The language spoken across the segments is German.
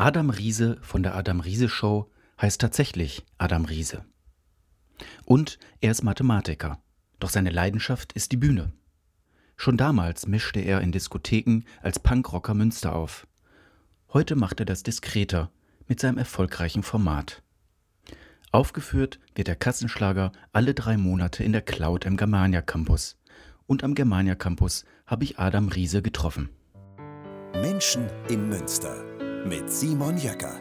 Adam Riese von der Adam Riese Show heißt tatsächlich Adam Riese. Und er ist Mathematiker, doch seine Leidenschaft ist die Bühne. Schon damals mischte er in Diskotheken als Punkrocker Münster auf. Heute macht er das diskreter mit seinem erfolgreichen Format. Aufgeführt wird der Kassenschlager alle drei Monate in der Cloud im Germania Campus. Und am Germania Campus habe ich Adam Riese getroffen. Menschen in Münster mit Simon Jäcker.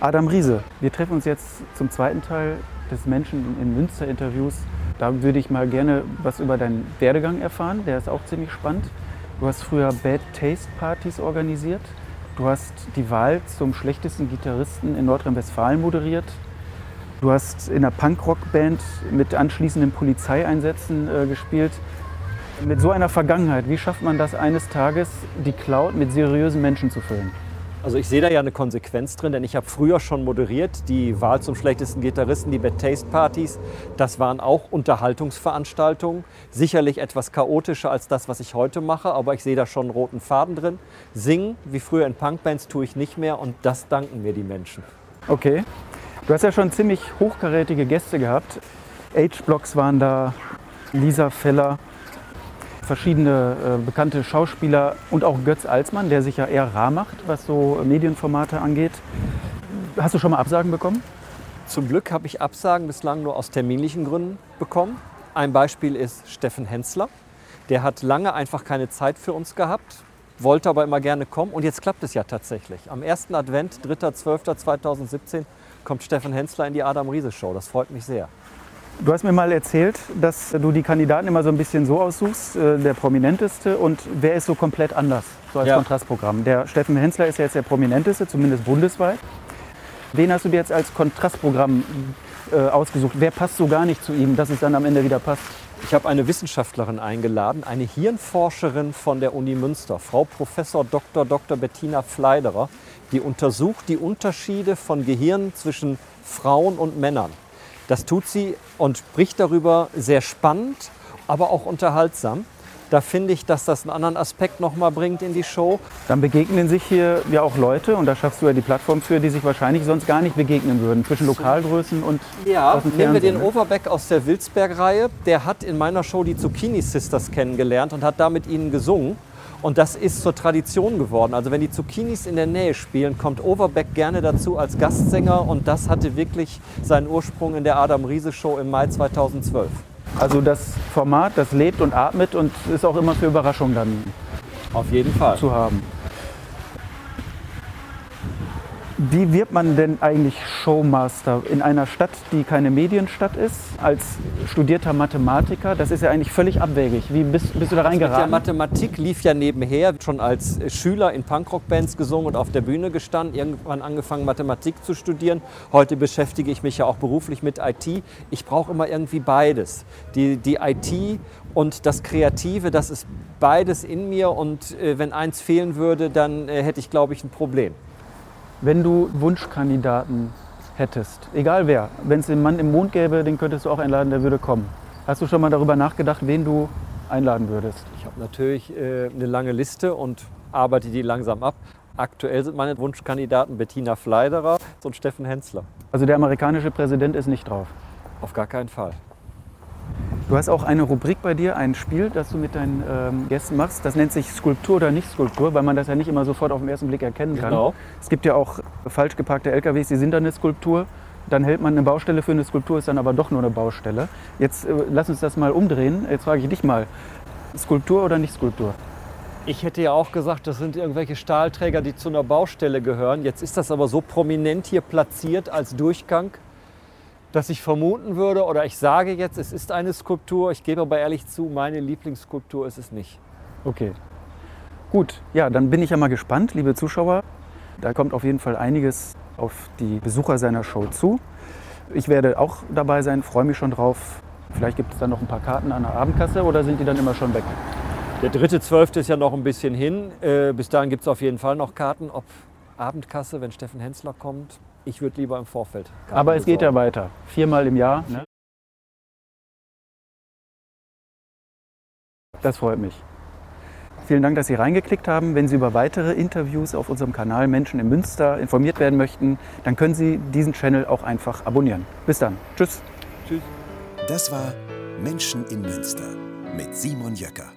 Adam Riese, wir treffen uns jetzt zum zweiten Teil des Menschen in Münster Interviews. Da würde ich mal gerne was über deinen Werdegang erfahren. Der ist auch ziemlich spannend. Du hast früher Bad Taste Partys organisiert. Du hast die Wahl zum schlechtesten Gitarristen in Nordrhein-Westfalen moderiert. Du hast in einer Punkrock-Band mit anschließenden Polizeieinsätzen äh, gespielt. Mit so einer Vergangenheit, wie schafft man das eines Tages, die Cloud mit seriösen Menschen zu füllen? Also ich sehe da ja eine Konsequenz drin, denn ich habe früher schon moderiert, die Wahl zum schlechtesten Gitarristen, die Bad Taste Partys. Das waren auch Unterhaltungsveranstaltungen, sicherlich etwas chaotischer als das, was ich heute mache, aber ich sehe da schon einen roten Faden drin. Singen, wie früher in Punkbands, tue ich nicht mehr und das danken mir die Menschen. Okay. Du hast ja schon ziemlich hochkarätige Gäste gehabt. H-Blocks waren da, Lisa Feller, verschiedene äh, bekannte Schauspieler und auch Götz Alsmann, der sich ja eher rar macht, was so Medienformate angeht. Hast du schon mal Absagen bekommen? Zum Glück habe ich Absagen bislang nur aus terminlichen Gründen bekommen. Ein Beispiel ist Steffen Hensler. Der hat lange einfach keine Zeit für uns gehabt, wollte aber immer gerne kommen und jetzt klappt es ja tatsächlich. Am 1. Advent, 3.12.2017, kommt Steffen Hensler in die Adam Riese Show. Das freut mich sehr. Du hast mir mal erzählt, dass du die Kandidaten immer so ein bisschen so aussuchst, äh, der prominenteste und wer ist so komplett anders, so als ja. Kontrastprogramm. Der Steffen Hensler ist ja jetzt der prominenteste, zumindest bundesweit. Wen hast du dir jetzt als Kontrastprogramm äh, ausgesucht? Wer passt so gar nicht zu ihm, dass es dann am Ende wieder passt? Ich habe eine Wissenschaftlerin eingeladen, eine Hirnforscherin von der Uni Münster, Frau Professor Dr. Dr. Bettina Fleiderer, die untersucht die Unterschiede von Gehirn zwischen Frauen und Männern. Das tut sie und spricht darüber sehr spannend, aber auch unterhaltsam. Da finde ich, dass das einen anderen Aspekt nochmal bringt in die Show. Dann begegnen sich hier ja auch Leute, und da schaffst du ja die Plattform für, die sich wahrscheinlich sonst gar nicht begegnen würden, zwischen Lokalgrößen und Ja, aus dem nehmen wir den ne? Overbeck aus der Wilsberg-Reihe. Der hat in meiner Show die Zucchini Sisters kennengelernt und hat da mit ihnen gesungen. Und das ist zur Tradition geworden. Also wenn die Zucchinis in der Nähe spielen, kommt Overbeck gerne dazu als Gastsänger. Und das hatte wirklich seinen Ursprung in der Adam Riese Show im Mai 2012. Also das Format, das lebt und atmet und ist auch immer für Überraschungen dann auf jeden Fall zu haben. Wie wird man denn eigentlich Showmaster in einer Stadt, die keine Medienstadt ist, als studierter Mathematiker? Das ist ja eigentlich völlig abwegig. Wie bist, bist du da reingeraten? Der Mathematik lief ja nebenher, schon als Schüler in Punkrock-Bands gesungen und auf der Bühne gestanden, irgendwann angefangen Mathematik zu studieren. Heute beschäftige ich mich ja auch beruflich mit IT. Ich brauche immer irgendwie beides. Die, die IT und das Kreative, das ist beides in mir und äh, wenn eins fehlen würde, dann äh, hätte ich, glaube ich, ein Problem. Wenn du Wunschkandidaten hättest, egal wer, wenn es den Mann im Mond gäbe, den könntest du auch einladen, der würde kommen. Hast du schon mal darüber nachgedacht, wen du einladen würdest? Ich habe natürlich äh, eine lange Liste und arbeite die langsam ab. Aktuell sind meine Wunschkandidaten Bettina Fleiderer und Steffen Hensler. Also der amerikanische Präsident ist nicht drauf? Auf gar keinen Fall. Du hast auch eine Rubrik bei dir, ein Spiel, das du mit deinen ähm, Gästen machst. Das nennt sich Skulptur oder Nicht-Skulptur, weil man das ja nicht immer sofort auf den ersten Blick erkennen kann. Genau. Es gibt ja auch falsch geparkte LKWs, die sind dann eine Skulptur. Dann hält man eine Baustelle für eine Skulptur, ist dann aber doch nur eine Baustelle. Jetzt äh, lass uns das mal umdrehen. Jetzt frage ich dich mal, Skulptur oder Nicht-Skulptur? Ich hätte ja auch gesagt, das sind irgendwelche Stahlträger, die zu einer Baustelle gehören. Jetzt ist das aber so prominent hier platziert als Durchgang dass ich vermuten würde oder ich sage jetzt, es ist eine Skulptur. Ich gebe aber ehrlich zu, meine Lieblingsskulptur ist es nicht. Okay. Gut, ja, dann bin ich ja mal gespannt, liebe Zuschauer. Da kommt auf jeden Fall einiges auf die Besucher seiner Show zu. Ich werde auch dabei sein, freue mich schon drauf. Vielleicht gibt es dann noch ein paar Karten an der Abendkasse oder sind die dann immer schon weg? Der dritte Zwölfte ist ja noch ein bisschen hin. Äh, bis dahin gibt es auf jeden Fall noch Karten. Ob Abendkasse, wenn Steffen Hensler kommt, ich würde lieber im Vorfeld. Karten Aber es besorgen. geht ja weiter. Viermal im Jahr. Ne? Das freut mich. Vielen Dank, dass Sie reingeklickt haben. Wenn Sie über weitere Interviews auf unserem Kanal Menschen in Münster informiert werden möchten, dann können Sie diesen Channel auch einfach abonnieren. Bis dann. Tschüss. Das war Menschen in Münster mit Simon Jöcker.